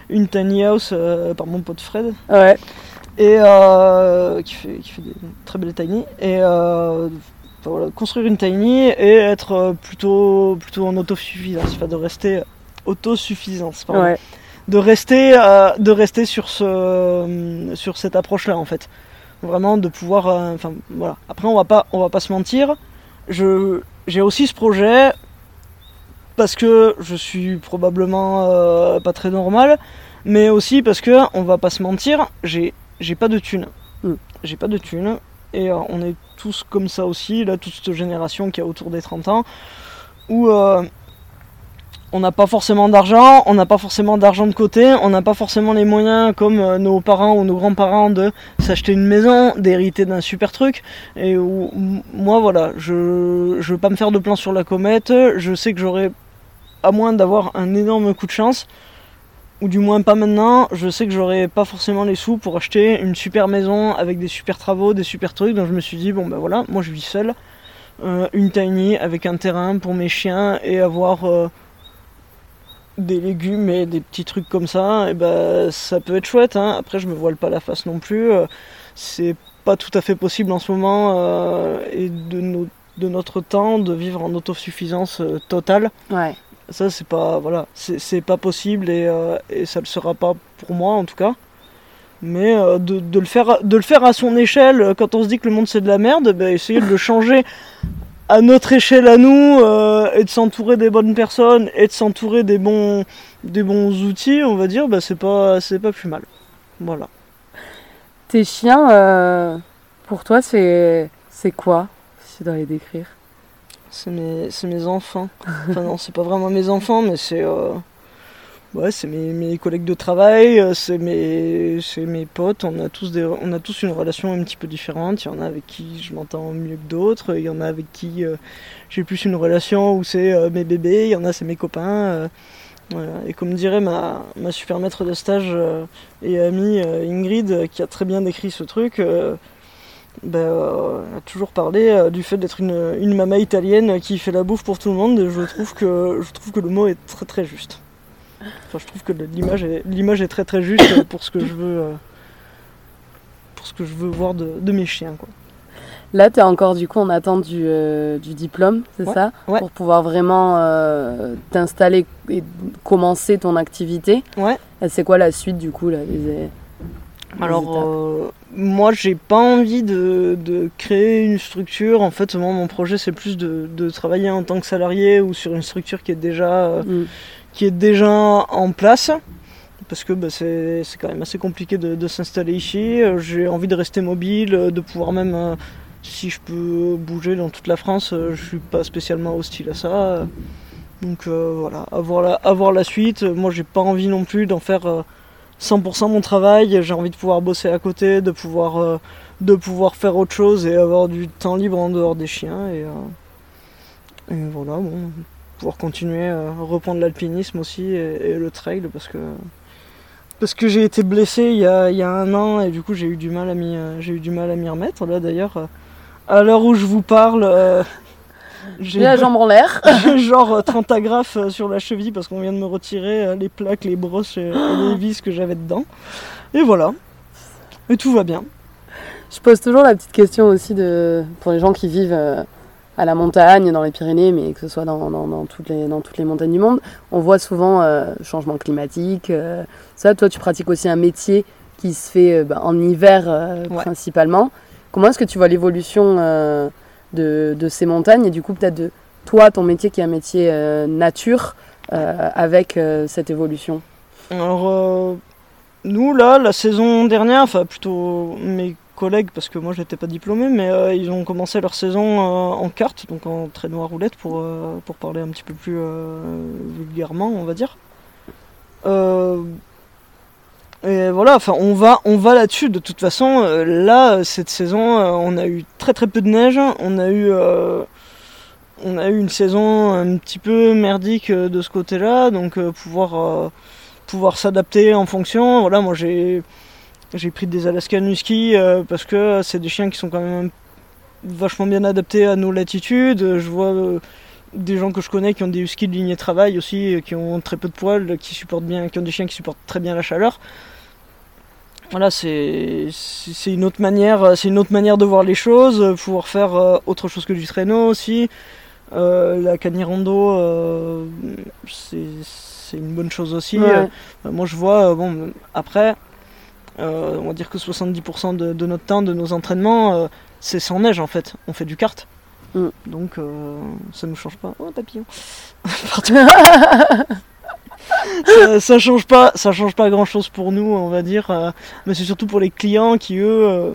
une tiny house euh, par mon pote Fred. Ouais. et euh, qui, fait, qui fait des très belles tiny et voilà, construire une tiny et être plutôt plutôt en autosuffisance enfin de rester autosuffisance pardon. Ouais. de rester de rester sur ce sur cette approche là en fait vraiment de pouvoir enfin voilà après on va pas on va pas se mentir j'ai aussi ce projet parce que je suis probablement euh, pas très normal mais aussi parce que on va pas se mentir j'ai j'ai pas de thunes Mm. j'ai pas de thunes et euh, on est tous comme ça aussi là toute cette génération qui a autour des 30 ans où euh, on n'a pas forcément d'argent, on n'a pas forcément d'argent de côté, on n'a pas forcément les moyens comme euh, nos parents ou nos grands-parents de s'acheter une maison, d'hériter d'un super truc. Et moi voilà, je je veux pas me faire de plan sur la comète, je sais que j'aurai à moins d'avoir un énorme coup de chance ou du moins pas maintenant, je sais que j'aurai pas forcément les sous pour acheter une super maison avec des super travaux, des super trucs. Donc je me suis dit bon ben voilà, moi je vis seul, euh, une tiny avec un terrain pour mes chiens et avoir euh, des légumes et des petits trucs comme ça, et ben ça peut être chouette. hein. Après, je me voile pas la face non plus. euh, C'est pas tout à fait possible en ce moment euh, et de, de notre temps de vivre en autosuffisance euh, totale. Ouais. Ça, c'est pas voilà, c'est pas possible et, euh, et ça le sera pas pour moi en tout cas. Mais de, de le faire, de le faire à son échelle, quand on se dit que le monde c'est de la merde, ben, essayer de le changer à notre échelle à nous euh, et de s'entourer des bonnes personnes et de s'entourer des bons, des bons outils, on va dire, ben, c'est pas, c'est pas plus mal. Voilà. Tes chiens, euh, pour toi, c'est c'est quoi Si tu dois les décrire? C'est mes, c'est mes enfants. Enfin non, c'est pas vraiment mes enfants, mais c'est euh, ouais, c'est mes, collègues de travail, euh, c'est mes, mes potes. On a tous des, on a tous une relation un petit peu différente. Il y en a avec qui je m'entends mieux que d'autres. Il y en a avec qui euh, j'ai plus une relation où c'est euh, mes bébés. Il y en a c'est mes copains. Et comme dirait ma, ma super maître de stage et amie Ingrid, qui a très bien décrit ce truc, ben, a toujours parlé du fait d'être une, une maman italienne qui fait la bouffe pour tout le monde. Je trouve que, je trouve que le mot est très très juste. Enfin, je trouve que l'image est, l'image est très très juste pour ce que je veux, euh, pour ce que je veux voir de, de mes chiens. Quoi. Là, tu es encore du coup en attente du, euh, du diplôme, c'est Ouais, ça ouais. Pour pouvoir vraiment euh, t'installer et commencer ton activité. Ouais. C'est quoi la suite du coup là, Alors, euh, moi, j'ai pas envie de, de créer une structure. En fait, moi, mon projet, c'est plus de, de travailler en tant que salarié ou sur une structure qui est déjà, Mm. Qui est déjà en place. Parce que bah, c'est quand même assez compliqué de, s'installer ici. Euh, J'ai envie de rester mobile, euh, de pouvoir même, euh, si je peux bouger dans toute la France, je suis pas spécialement hostile à ça. Donc voilà, avoir la, avoir la suite. Moi, j'ai pas envie non plus d'en faire. euh, 100% mon travail, j'ai envie de pouvoir bosser à côté, de pouvoir, de pouvoir faire autre chose et avoir du temps libre en dehors des chiens. Et, et voilà, bon, pouvoir continuer à reprendre l'alpinisme aussi et, et le trail parce que, parce que j'ai été blessé il y, a, il y a un an et du coup j'ai eu du mal à m'y, euh, j'ai eu du mal à m'y remettre. Là d'ailleurs, euh, à l'heure où je vous parle, euh, J'ai la jambe en l'air. j'ai genre euh, 30 agrafes sur la cheville parce qu'on vient de me retirer les plaques, les brosses et, et les vis que j'avais dedans. Et voilà. Et tout va bien. Je pose toujours la petite question aussi de, pour les gens qui vivent euh, à la montagne, dans les Pyrénées, mais que ce soit dans, dans- dans toutes, les, dans toutes les montagnes du monde. On voit souvent euh, changement climatique. euh, ça, toi, tu pratiques aussi un métier qui se fait euh, bah, en hiver euh, Ouais. principalement. Comment est-ce que tu vois l'évolution de, de ces montagnes et du coup peut-être de toi, ton métier qui est un métier nature, avec cette évolution? Alors, nous, là, la saison dernière, enfin plutôt mes parce que moi, j'étais pas diplômé, mais euh, ils ont commencé leur saison euh, en carte, donc en traîneau à roulette, pour, euh, pour parler un petit peu plus vulgairement, on va dire. Et voilà, enfin, on va, on va là-dessus. De toute façon, là, cette saison, on a eu très très peu de neige. On a eu, on a eu une saison un petit peu merdique de ce côté-là, donc pouvoir, pouvoir s'adapter en fonction. Voilà, moi j'ai, j'ai pris des Alaskan Husky euh, parce que c'est des chiens qui sont quand même vachement bien adaptés à nos latitudes. Je vois euh, des gens que je connais qui ont des huskies de lignée travail aussi, euh, qui ont très peu de poils, qui supportent bien, qui ont des chiens qui supportent très bien la chaleur. Voilà, c'est une autre manière, c'est une autre manière de voir les choses, pouvoir faire autre chose que du traîneau aussi. Euh, la canirando, euh, c'est c'est une bonne chose aussi. Ouais. Euh, moi je vois, bon, après, euh, on va dire que 70% de, de notre temps, de nos entraînements, euh, c'est sans neige en fait. On fait du kart. Mm. Donc euh, ça nous change pas. Oh papillon. Ça, ça change pas, ça change pas grand chose pour nous, on va dire. mais c'est surtout pour les clients qui eux,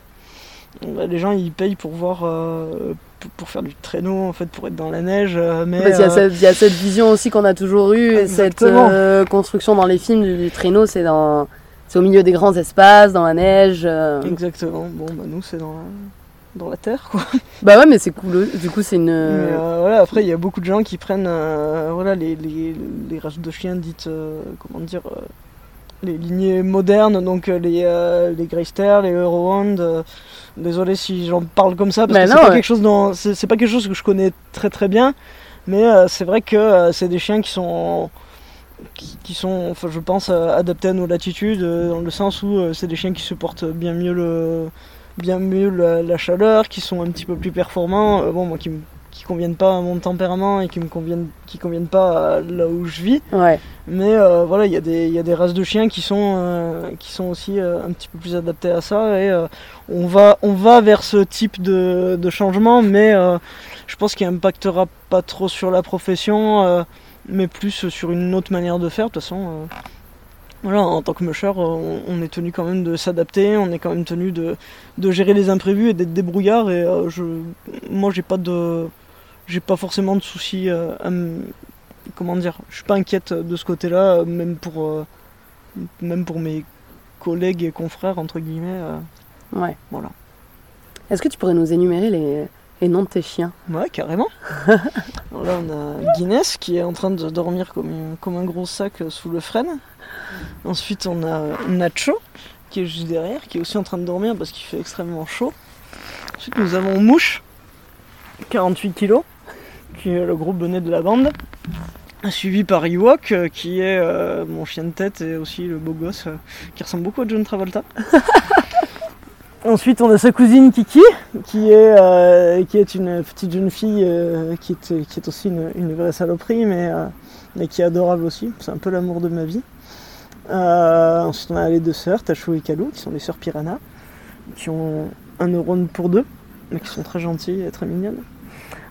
les gens ils payent pour voir, pour, faire du traîneau en fait, pour être dans la neige. mais y euh, il y, a cette vision aussi qu'on a toujours eue, et cette euh, construction dans les films du, du traîneau, c'est dans, c'est au milieu des grands espaces, dans la neige. euh. Exactement. Bon bah nous c'est dans la, dans la terre quoi. Bah ouais, mais c'est cool. Du coup, c'est une. Mais, euh, voilà, après, il y a beaucoup de gens qui prennent euh, voilà, les, les, les races de chiens dites, euh, comment dire, euh, les lignées modernes, donc euh, les, euh, les Greysters, les Eurohound. euh, désolé si j'en parle comme ça, parce Mais que c'est pas, ouais. quelque chose dont- c'est c'est pas quelque chose que je connais très très bien, mais euh, c'est vrai que euh, c'est des chiens qui sont. Qui, qui sont, enfin, je pense, euh, adaptés à nos latitudes, euh, dans le sens où euh, c'est des chiens qui supportent bien mieux le, bien mieux la, la chaleur, qui sont un petit peu plus performants. Bon, moi qui qui conviennent pas à mon tempérament et qui me conviennent qui conviennent pas à là où je vis Ouais. mais euh, voilà il y a des y a des races de chiens qui sont euh, qui sont aussi euh, un petit peu plus adaptées à ça et on va on va vers ce type de, de changement mais je pense qu'il impactera pas trop sur la profession mais plus sur une autre manière de faire de toute façon euh, voilà, en tant que musher, euh, on, on est tenu quand même de s'adapter, on est quand même tenu de, de gérer les imprévus et d'être débrouillard. Et euh, je, moi, j'ai pas de, j'ai pas forcément de soucis. à me- comment dire, je suis pas inquiète de ce côté-là, même pour, même pour mes collègues et confrères entre guillemets. Ouais. Voilà. Est-ce que tu pourrais nous énumérer les, les noms de tes chiens Ouais, carrément. Alors là, on a Guinness qui est en train de dormir comme, un- comme un gros sac euh, sous le frêne. Ensuite, on a Nacho qui est juste derrière, qui est aussi en train de dormir parce qu'il fait extrêmement chaud. Ensuite, nous avons Mouche, 48 kilos, qui est le gros bonnet de la bande. Suivi par Ewok, euh, qui est euh, mon chien de tête et aussi le beau gosse, euh, qui ressemble beaucoup à John Travolta. Ensuite, on a sa cousine Kiki, qui est, euh, qui est une petite jeune fille euh, qui, est, qui est aussi une, vraie saloperie, mais, euh, mais qui est adorable aussi. C'est un peu l'amour de ma vie. Euh, ensuite, on a les deux sœurs, Tachou et Kalou, qui sont les sœurs Piranha, qui ont un neurone pour deux, mais qui sont très gentilles et très mignonnes.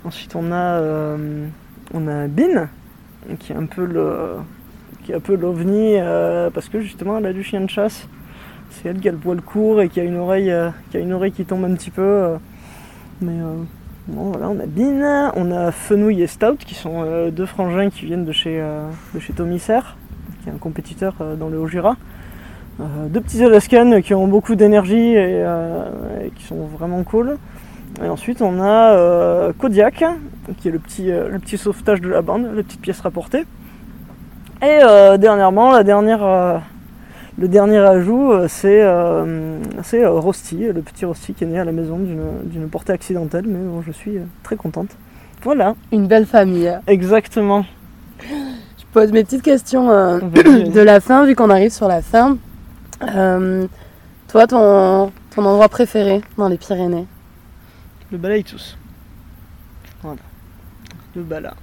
Ensuite, on a, euh, on a Bin, qui est un peu le, qui est un peu l'ovni, euh, parce que justement, elle a du chien de chasse. C'est elle qui a le poil court et qui a une oreille, euh, qui a une oreille qui tombe un petit peu. euh, mais euh, bon, voilà, on a Bin, on a Fenouil et Stout, qui sont deux frangins qui viennent de chez, de chez Tommy Serre, qui est un compétiteur dans le Haut-Jura. Deux petits Alaskan qui ont beaucoup d'énergie et, qui sont vraiment cool. Et ensuite, on a Kodiak, qui est le petit, le petit sauvetage de la bande, la petite pièce rapportée. Et dernièrement, la dernière, le dernier ajout, euh, c'est euh, c'est, euh, Rosti, le petit Rosti qui est né à la maison d'une- d'une portée accidentelle, mais bon, je suis très contente. Voilà, Une belle famille. exactement. Je pose mes petites questions euh, de la fin, vu qu'on arrive sur la fin. Euh, toi, ton, ton endroit préféré dans les Pyrénées? Le balaye tous. Voilà. Le bala.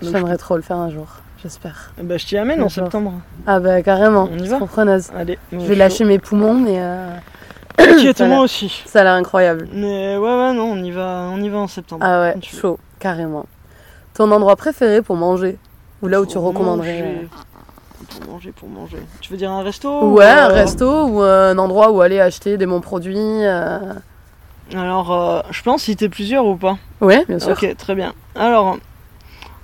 J'aimerais trop le faire un jour, j'espère. je- bah, je t'y amène en septembre. Ah bah carrément, On y va preneuse. Allez. Je vais lâcher mes poumons, mais euh, moi aussi. ça a l'air incroyable. Mais ouais, ouais, non, on y va, on y va en septembre. Ah ouais, chaud, carrément. Ton endroit préféré pour manger? Ou là où tu Pour recommanderais manger. Pour manger, pour manger. Tu veux dire un resto euh, ou, Ouais, un euh, resto ou un endroit où aller acheter des bons produits. euh, Alors, euh, je pense citer plusieurs ou pas Ouais, bien sûr. Ok, très bien. Alors,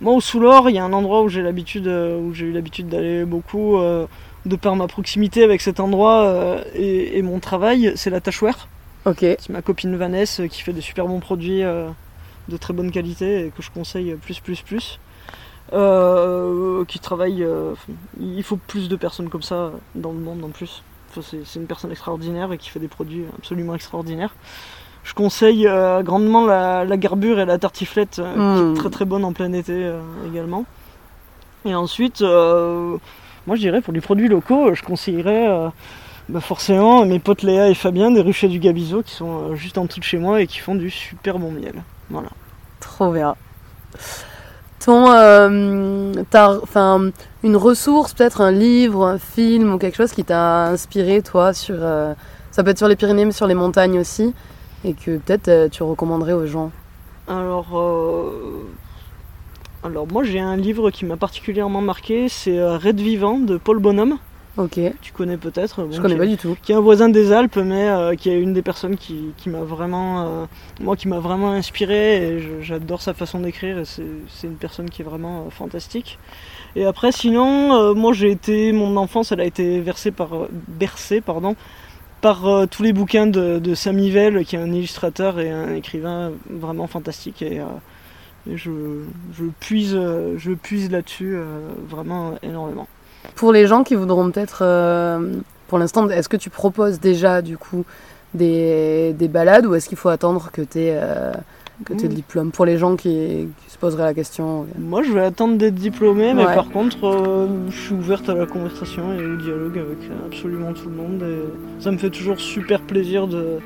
moi au Soulor, il y a un endroit où j'ai l'habitude, euh, où j'ai eu l'habitude d'aller beaucoup, euh, de par ma proximité avec cet endroit euh, et, et mon travail, c'est la Tachouère. Ok. C'est ma copine Vanessa qui fait des super bons produits euh, de très bonne qualité et que je conseille plus, plus, plus. Qui travaille. il faut plus de personnes comme ça dans le monde en plus. Enfin, c'est une personne extraordinaire et qui fait des produits absolument extraordinaires. Je conseille euh, grandement la, la garbure et la tartiflette euh, qui Mm. est très très bonne en plein été euh, également. Et ensuite, moi je dirais pour les produits locaux, je conseillerais bah forcément mes potes Léa et Fabien des ruchers du Gabizo qui sont juste en dessous de chez moi et qui font du super bon miel. Voilà. Trop bien. Ton, euh, enfin, une ressource, peut-être un livre, un film ou quelque chose qui t'a inspiré, toi, sur, euh, ça peut être sur les Pyrénées, mais sur les montagnes aussi, et que peut-être euh, tu recommanderais aux gens. Alors, euh, alors moi j'ai un livre qui m'a particulièrement marqué, c'est euh, Red Vivant de Paul Bonhomme. Ok, Tu connais peut-être. bon, je connais pas du tout. qui est un voisin des Alpes, mais euh, qui est une des personnes qui, qui m'a vraiment, euh, moi, qui m'a vraiment inspiré. Et j'adore sa façon d'écrire. et C'est une personne qui est vraiment euh, fantastique. Et après, sinon, moi, j'ai été, mon enfance, elle a été versée par, bercée, pardon, par euh, tous les bouquins de, de Sam Yvel, qui est un illustrateur et un écrivain vraiment fantastique. Et, euh, je, je puise, euh, je puise là-dessus vraiment énormément. Pour les gens qui voudront peut-être, pour l'instant, est-ce que tu proposes déjà, du coup, des, des balades, ou est-ce qu'il faut attendre que tu aies, le Mm. diplôme Pour les gens qui, qui se poseraient la question. Moi, je vais attendre d'être diplômé, mais Ouais. par contre, euh, je suis ouverte à la conversation et au dialogue avec absolument tout le monde. Et ça me fait toujours super plaisir de,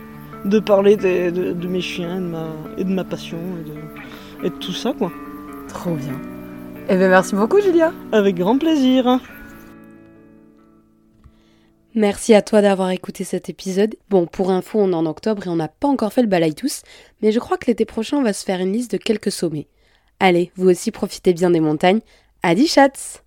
de parler des- de, de mes chiens et de ma, et de ma passion et de, et de tout ça, quoi. Trop bien. Eh bien, merci beaucoup, Julia. Avec grand plaisir. Merci à toi d'avoir écouté cet épisode. Bon, pour info, on est en octobre et on n'a pas encore fait le balai tous, mais je crois que l'été prochain, on va se faire une liste de quelques sommets. Allez, vous aussi profitez bien des montagnes. Adi chats